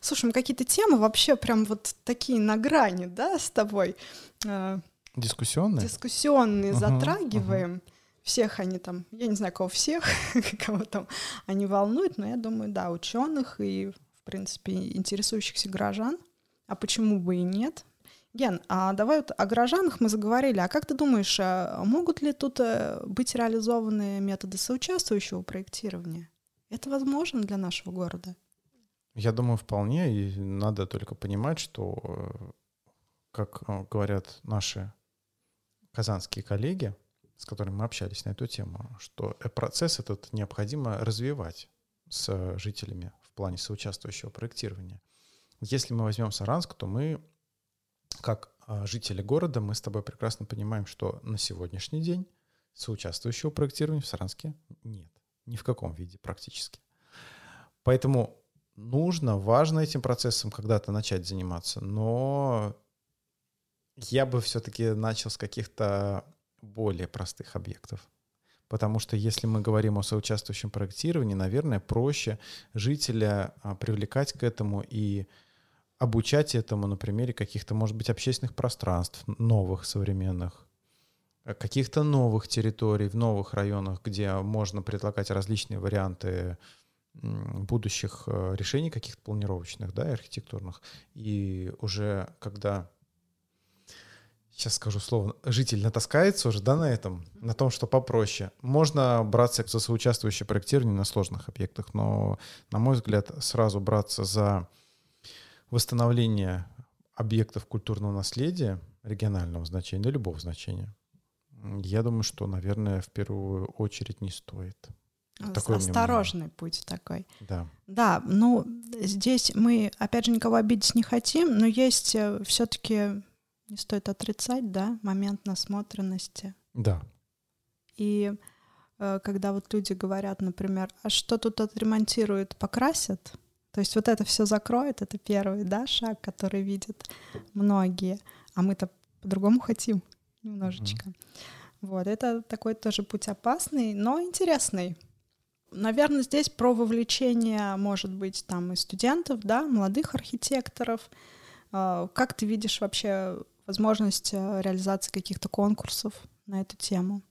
Слушай, мы какие-то темы вообще прям вот такие на грани, да, с тобой э, Дискуссионные. дискуссионные Мгм, затрагиваем. Всех они там, я не знаю, кого всех, (laughs) кого там они волнуют, но я думаю, да, ученых и, в принципе, интересующихся горожан. А почему бы и нет? Ген, а давай вот о горожанах мы заговорили. А как ты думаешь, а могут ли тут э, быть реализованы методы соучаствующего проектирования? Это возможно для нашего города? Я думаю, вполне, и надо только понимать, что, э, как э, говорят наши казанские коллеги, с которыми мы общались на эту тему, что э, процесс этот необходимо развивать с жителями в плане соучаствующего проектирования. Если мы возьмем Саранск, то мы, как э, жители города, мы с тобой прекрасно понимаем, что на сегодняшний день соучаствующего проектирования в Саранске нет. Ни в каком виде практически. Поэтому нужно, важно этим процессом когда-то начать заниматься, но Я бы все-таки начал с каких-то более простых объектов. Потому что если мы говорим о соучаствующем проектировании, наверное, проще жителя а, привлекать к этому и обучать этому на примере каких-то, может быть, общественных пространств, новых, современных, э, каких-то новых территорий в новых районах, где можно предлагать различные варианты будущих э, решений каких-то планировочных, да, и архитектурных. И уже когда сейчас скажу слово, житель натаскается уже, да, на этом, на том, что попроще. Можно браться за соучаствующее проектирование на сложных объектах, но, на мой взгляд, сразу браться за восстановление объектов культурного наследия регионального значения, да любого значения, я думаю, что, наверное, в первую очередь не стоит. Такой Осторожный путь такой. Да. Да, ну здесь мы, опять же, никого обидеть не хотим, но есть э, все-таки, не стоит отрицать, да, момент насмотренности. Да. И э, когда вот люди говорят, например, а что тут отремонтируют, покрасят, то есть вот это все закроет, это первый, да, шаг, который видят многие, а мы-то по-другому хотим немножечко. Mm-hmm. Вот, это такой тоже путь опасный, но интересный. Наверное, здесь про вовлечение, может быть, там и студентов, да, молодых архитекторов. А, как ты видишь вообще возможность э, реализации каких-то конкурсов на эту тему?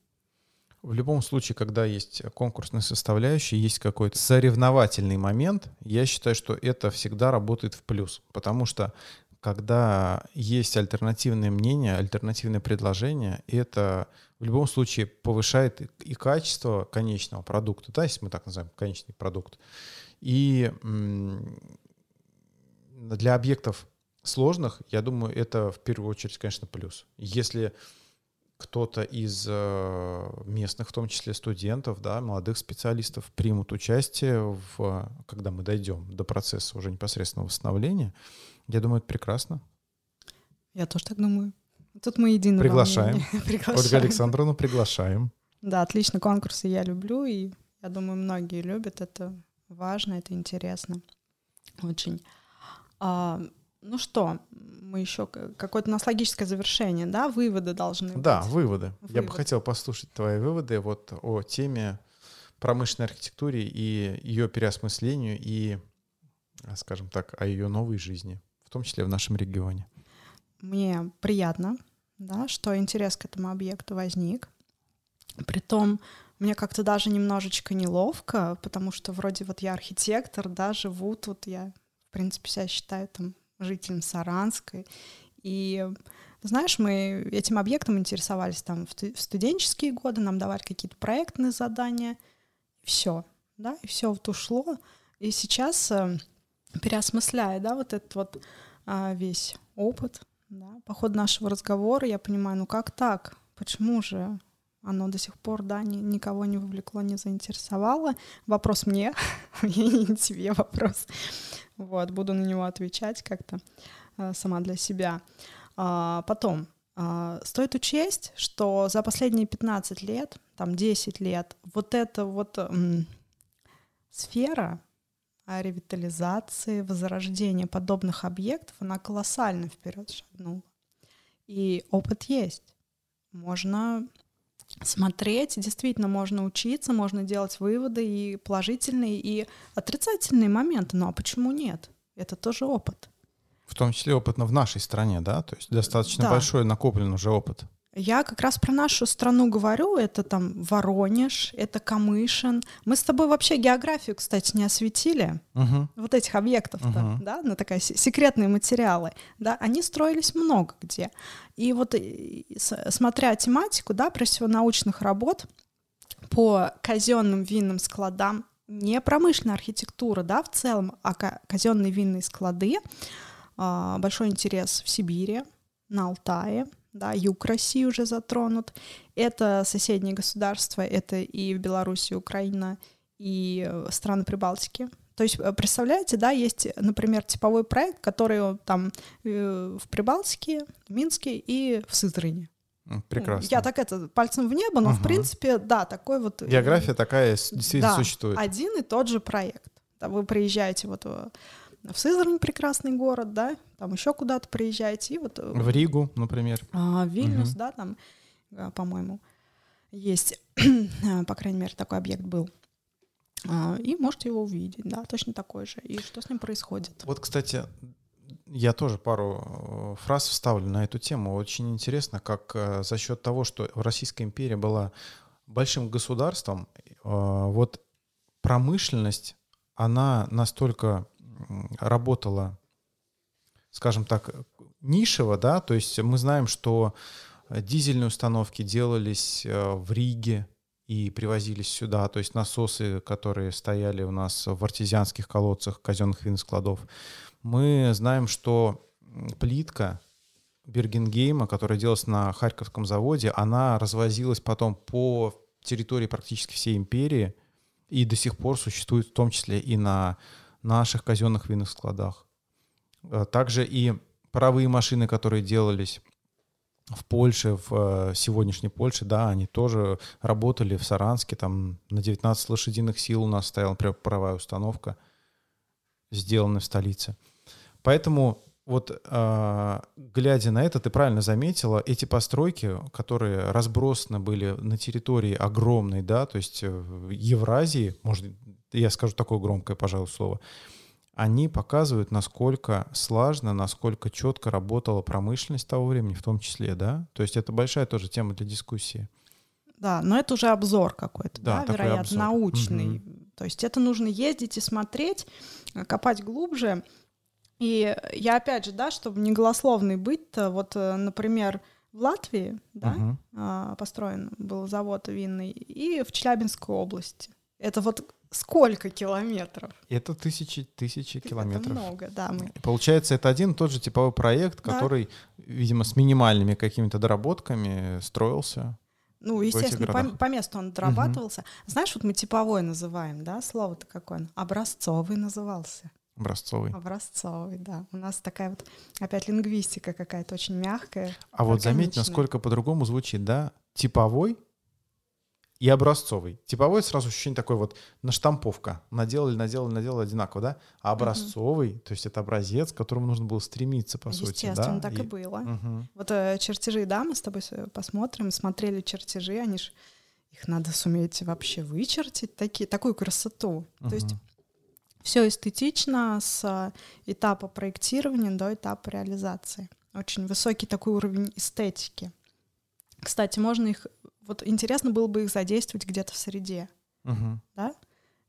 В любом случае, когда есть конкурсная составляющая, есть какой-то соревновательный момент, я считаю, что это всегда работает в плюс. Потому что когда есть альтернативное мнение, альтернативное предложение, это в любом случае повышает и качество конечного продукта, да, если мы так называем конечный продукт. И для объектов сложных, я думаю, это в первую очередь, конечно, плюс. Если кто-то из э, местных, в том числе студентов, да, молодых специалистов, примут участие, в, когда мы дойдем до процесса уже непосредственного восстановления, я думаю, это прекрасно. Я тоже так думаю. Тут мы едины. Приглашаем. (laughs) приглашаем. Ольга Александровна, приглашаем. Да, отлично. Конкурсы я люблю, и я думаю, многие любят. Это важно, это интересно. Очень. А, ну что, мы еще какое-то у нас логическое завершение, да? Выводы должны быть. Да, выводы. выводы. Я бы хотел послушать твои выводы вот о теме промышленной архитектуре и ее переосмыслению и, скажем так, о ее новой жизни, в том числе в нашем регионе. Мне приятно, да, что интерес к этому объекту возник. Притом мне как-то даже немножечко неловко, потому что вроде вот я архитектор, да, живу тут, я, в принципе, себя считаю там жителем Саранской. И знаешь, мы этим объектом интересовались там в студенческие годы, нам давали какие-то проектные задания, все, да, и все вот ушло. И сейчас, э, переосмысляя, да, вот этот вот а, весь опыт, да, по ходу нашего разговора я понимаю, ну как так? Почему же оно до сих пор, да, ни, никого не вовлекло, не заинтересовало? Вопрос мне, (laughs) не тебе вопрос. Вот, буду на него отвечать как-то э, сама для себя. А, потом, а, стоит учесть, что за последние 15 лет, там 10 лет, вот эта вот сфера ревитализации, возрождения подобных объектов, она колоссально вперед шагнула. И опыт есть. Можно смотреть, действительно можно учиться, можно делать выводы и положительные, и отрицательные моменты. Ну а почему нет? Это тоже опыт. В том числе опыт в нашей стране, да? То есть достаточно да. большой накоплен уже опыт. Я как раз про нашу страну говорю, это там Воронеж, это Камышин. Мы с тобой вообще географию, кстати, не осветили, угу. вот этих объектов-то, угу. да, на такая секретные материалы, да, они строились много где. И вот смотря тематику, да, прежде всего научных работ по казенным винным складам, не промышленная архитектура, да, в целом, а казенные винные склады, а, большой интерес в Сибири, на Алтае, да, юг России уже затронут. Это соседние государства, это и в Беларуси, Украина, и э, страны Прибалтики. То есть, э, представляете, да, есть, например, типовой проект, который там э, в Прибалтике, в Минске и в Сызрани. Прекрасно. Я так это пальцем в небо, но угу. в принципе, да, такой вот... География такая действительно да, существует. один и тот же проект. Вы приезжаете вот в Сызрань прекрасный город, да, там еще куда-то приезжаете, и вот... В Ригу, например. А, Вильнюс, угу. да, там, по-моему, есть, по крайней мере, такой объект был. А, и можете его увидеть, да, точно такой же. И что с ним происходит? Вот, кстати, я тоже пару э, фраз вставлю на эту тему. Очень интересно, как э, за счет того, что Российская империя была большим государством, э, вот промышленность, она настолько работала, скажем так, нишево, да, то есть мы знаем, что дизельные установки делались в Риге, и привозились сюда, то есть насосы, которые стояли у нас в артезианских колодцах казенных винскладов. Мы знаем, что плитка Бергенгейма, которая делалась на Харьковском заводе, она развозилась потом по территории практически всей империи и до сих пор существует в том числе и на наших казенных винных складах. Э, также и паровые машины, которые делались в Польше, в э, сегодняшней Польше, да, они тоже работали в Саранске, там на 19 лошадиных сил у нас стояла паровая установка, сделанная в столице. Поэтому вот э, глядя на это, ты правильно заметила, эти постройки, которые разбросаны были на территории огромной, да, то есть в Евразии, может, я скажу такое громкое, пожалуй, слово, они показывают, насколько слажно, насколько четко работала промышленность того времени, в том числе, да? То есть это большая тоже тема для дискуссии. Да, но это уже обзор какой-то, да, да вероятно, обзор. научный. Угу. То есть это нужно ездить и смотреть, э, копать глубже. И я опять же, да, чтобы не голословный быть, то вот, э, например, в Латвии, да, угу. построен был завод винный, и в Челябинской области. Это вот сколько километров? Это тысячи, тысячи километров. Это много, да. Мы... Получается, это один и тот же типовой проект, да. который, видимо, с минимальными какими-то доработками строился. Ну, естественно, по, по месту он дорабатывался. Угу. Знаешь, вот мы типовой называем, да, слово-то какое он? Образцовый назывался. Образцовый. Образцовый, да. У нас такая вот опять лингвистика какая-то очень мягкая. А вот заметь, насколько по-другому звучит, да? Типовой и образцовый. Типовой сразу ощущение такое вот наштамповка. Наделали, наделали, наделали одинаково, да? А образцовый, угу. то есть это образец, к которому нужно было стремиться, по сути, да? Естественно, так и, и было. Угу. Вот э, чертежи, да, мы с тобой посмотрим, смотрели чертежи, они ж их надо суметь вообще вычертить, такие, такую красоту. Угу. То есть все эстетично с этапа проектирования до этапа реализации. Очень высокий такой уровень эстетики. Кстати, можно их вот интересно было бы их задействовать где-то в среде, угу. да?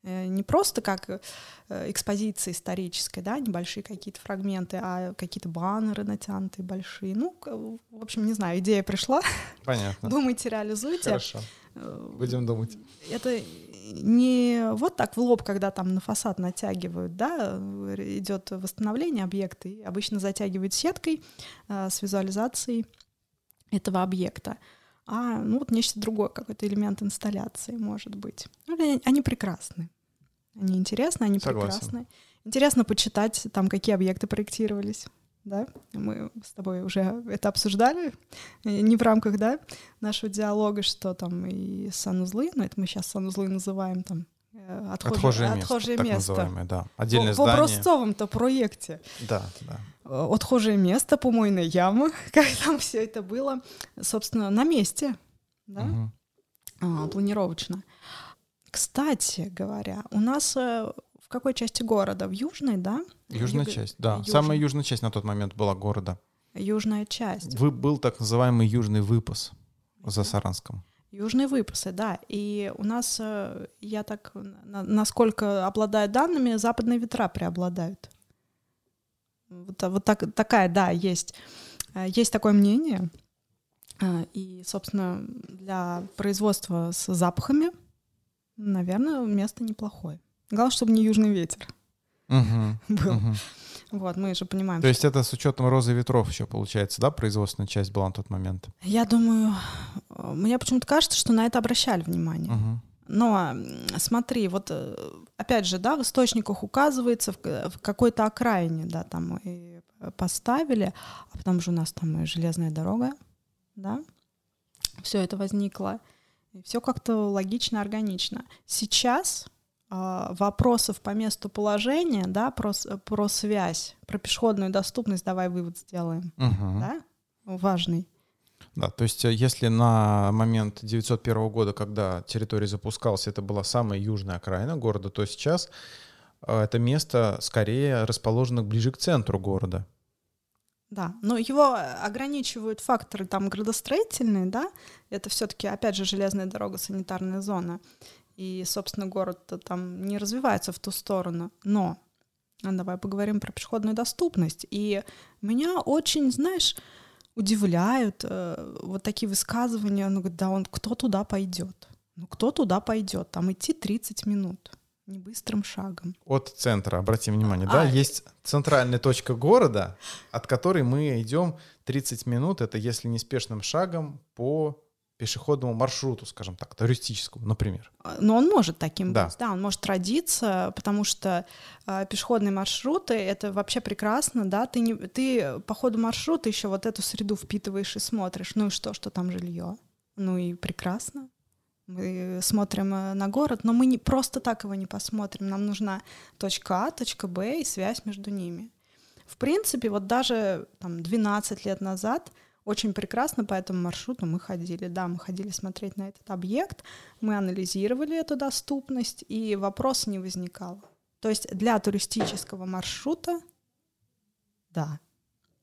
Э, не просто как э, экспозиция историческая, да, небольшие какие-то фрагменты, а какие-то баннеры натянутые большие. Ну, в общем, не знаю, идея пришла. Понятно. (laughs) Думайте, реализуйте. Хорошо. Э, Будем думать. Это не вот так в лоб, когда там на фасад натягивают, да, идет восстановление объекта, и обычно затягивают сеткой с визуализацией этого объекта а ну вот нечто другое, какой-то элемент инсталляции, может быть. Ну, они, они прекрасны. Они интересны, они Согласен. прекрасны. Интересно почитать там, какие объекты проектировались. Да? Мы с тобой уже это обсуждали, не в рамках да, нашего диалога, что там и санузлы, но это мы сейчас санузлы называем там э, отхожее, отхожее место, место. так называемое, да. Отдельное в, здание. В образцовом-то проекте. Да, да. Э, отхожее место, помойная яма, (laughs) как там все это было, собственно, на месте, да, угу. а, планировочно. Кстати говоря, у нас э, в какой части города? В южной, да? Южная Юг... часть, да. Южная. Самая южная часть на тот момент была города. Южная часть. Вы, был так называемый южный выпас за Саранском. Южные выпасы, да. И у нас, э, я так, насколько обладаю данными, западные ветра преобладают. Вот, вот так, такая, да, есть. Э, есть такое мнение. Э, и, собственно, для производства с запахами, наверное, место неплохое. Главное, чтобы не южный ветер угу, (laughs) был. Угу. Вот, мы же понимаем. То есть это с учетом розы ветров еще получается, да, производственная часть была на тот момент? Я думаю, э, мне почему-то кажется, что на это обращали внимание. Угу. Но смотри, вот э, опять же, да, в источниках указывается в, в какой-то окраине, да, там и поставили, а потом же у нас там и железная дорога, да, все это возникло, и все как-то логично, органично. Сейчас вопросов по месту положения, да, про, про связь, про пешеходную доступность, давай вывод сделаем, Мгм. да, важный. Да, то есть э, если на момент 901 года, когда территория запускалась, это была самая южная окраина города, то сейчас э, это место скорее расположено ближе к центру города. Да, но его ограничивают факторы там градостроительные, да, это все-таки, опять же, железная дорога, санитарная зона, и, собственно, город там не развивается в ту сторону, но а давай поговорим про пешеходную доступность, и меня очень, знаешь, удивляют э, вот такие высказывания, ну, да, он, кто туда пойдет? Ну, кто туда пойдет? Там идти 30 минут, не быстрым шагом. От центра, обратим внимание, А, да, есть центральная точка города, от которой мы идем 30 минут, это если неспешным шагом по пешеходному маршруту, скажем так, туристическому, например. А, Но он может таким Да. быть, да, он может родиться, потому что э, пешеходные маршруты это вообще прекрасно, да, ты не, ты по ходу маршрута еще вот эту среду впитываешь и смотришь, ну и что, что там жилье, ну и прекрасно. Мы смотрим э, на город, но мы не просто так его не посмотрим. Нам нужна точка А, точка Б и связь между ними. В принципе, вот даже там 12 лет назад очень прекрасно по этому маршруту мы ходили. Да, мы ходили смотреть на этот объект, мы анализировали эту доступность, и вопроса не возникало. То есть для туристического маршрута, да.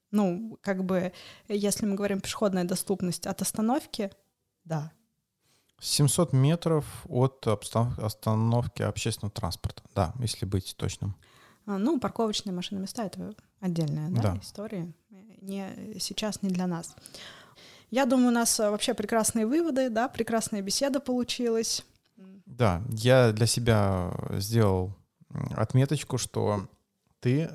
Ну, как бы, если мы говорим пешеходная доступность от остановки, да. 700 метров от остановки общественного транспорта, да, если быть точным. А, Ну, парковочные машины места — это отдельная да, Да. история. Не, сейчас не для нас. Я думаю, у нас а, вообще прекрасные выводы, да, прекрасная беседа получилась. Да, я для себя сделал м, отметочку, что ты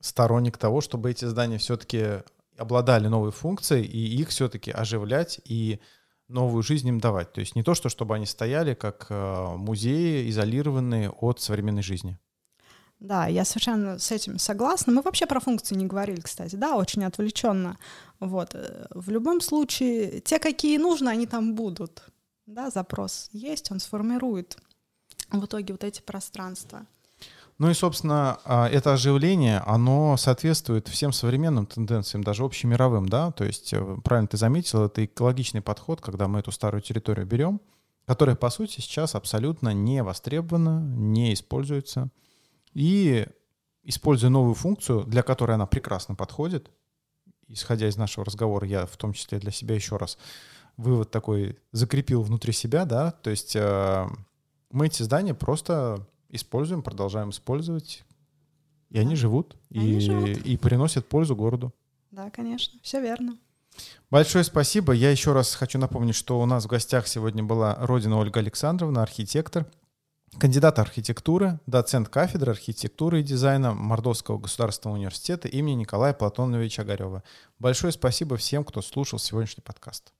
сторонник того, чтобы эти здания все-таки обладали новой функцией, и их все-таки оживлять и новую жизнь им давать. То есть не то, что чтобы они стояли как э, музеи, изолированные от современной жизни. Да, я совершенно с этим согласна. Мы вообще про функции не говорили, кстати, да, очень отвлеченно. Вот. э, В любом случае, те, какие нужно, они там будут. Да, запрос есть, он сформирует в итоге вот эти пространства. Ну и, собственно, а, это оживление, оно соответствует всем современным тенденциям, даже общемировым, да, то есть, э, правильно ты заметил, это экологичный подход, когда мы эту старую территорию берем, которая, по сути, сейчас абсолютно не востребована, не используется, и используя новую функцию, для которой она прекрасно подходит, исходя из нашего разговора, я в том числе для себя еще раз вывод такой закрепил внутри себя, да, то есть э, мы эти здания просто используем, продолжаем использовать, и они Да. живут, Они и, живут. и приносят пользу городу. Да, конечно, все верно. Большое спасибо. Я еще раз хочу напомнить, что у нас в гостях сегодня была Родина Ольга Александровна, архитектор, кандидат архитектуры, доцент кафедры архитектуры и дизайна Мордовского государственного университета имени Николая Платоновича Огарева. Большое спасибо всем, кто слушал сегодняшний подкаст.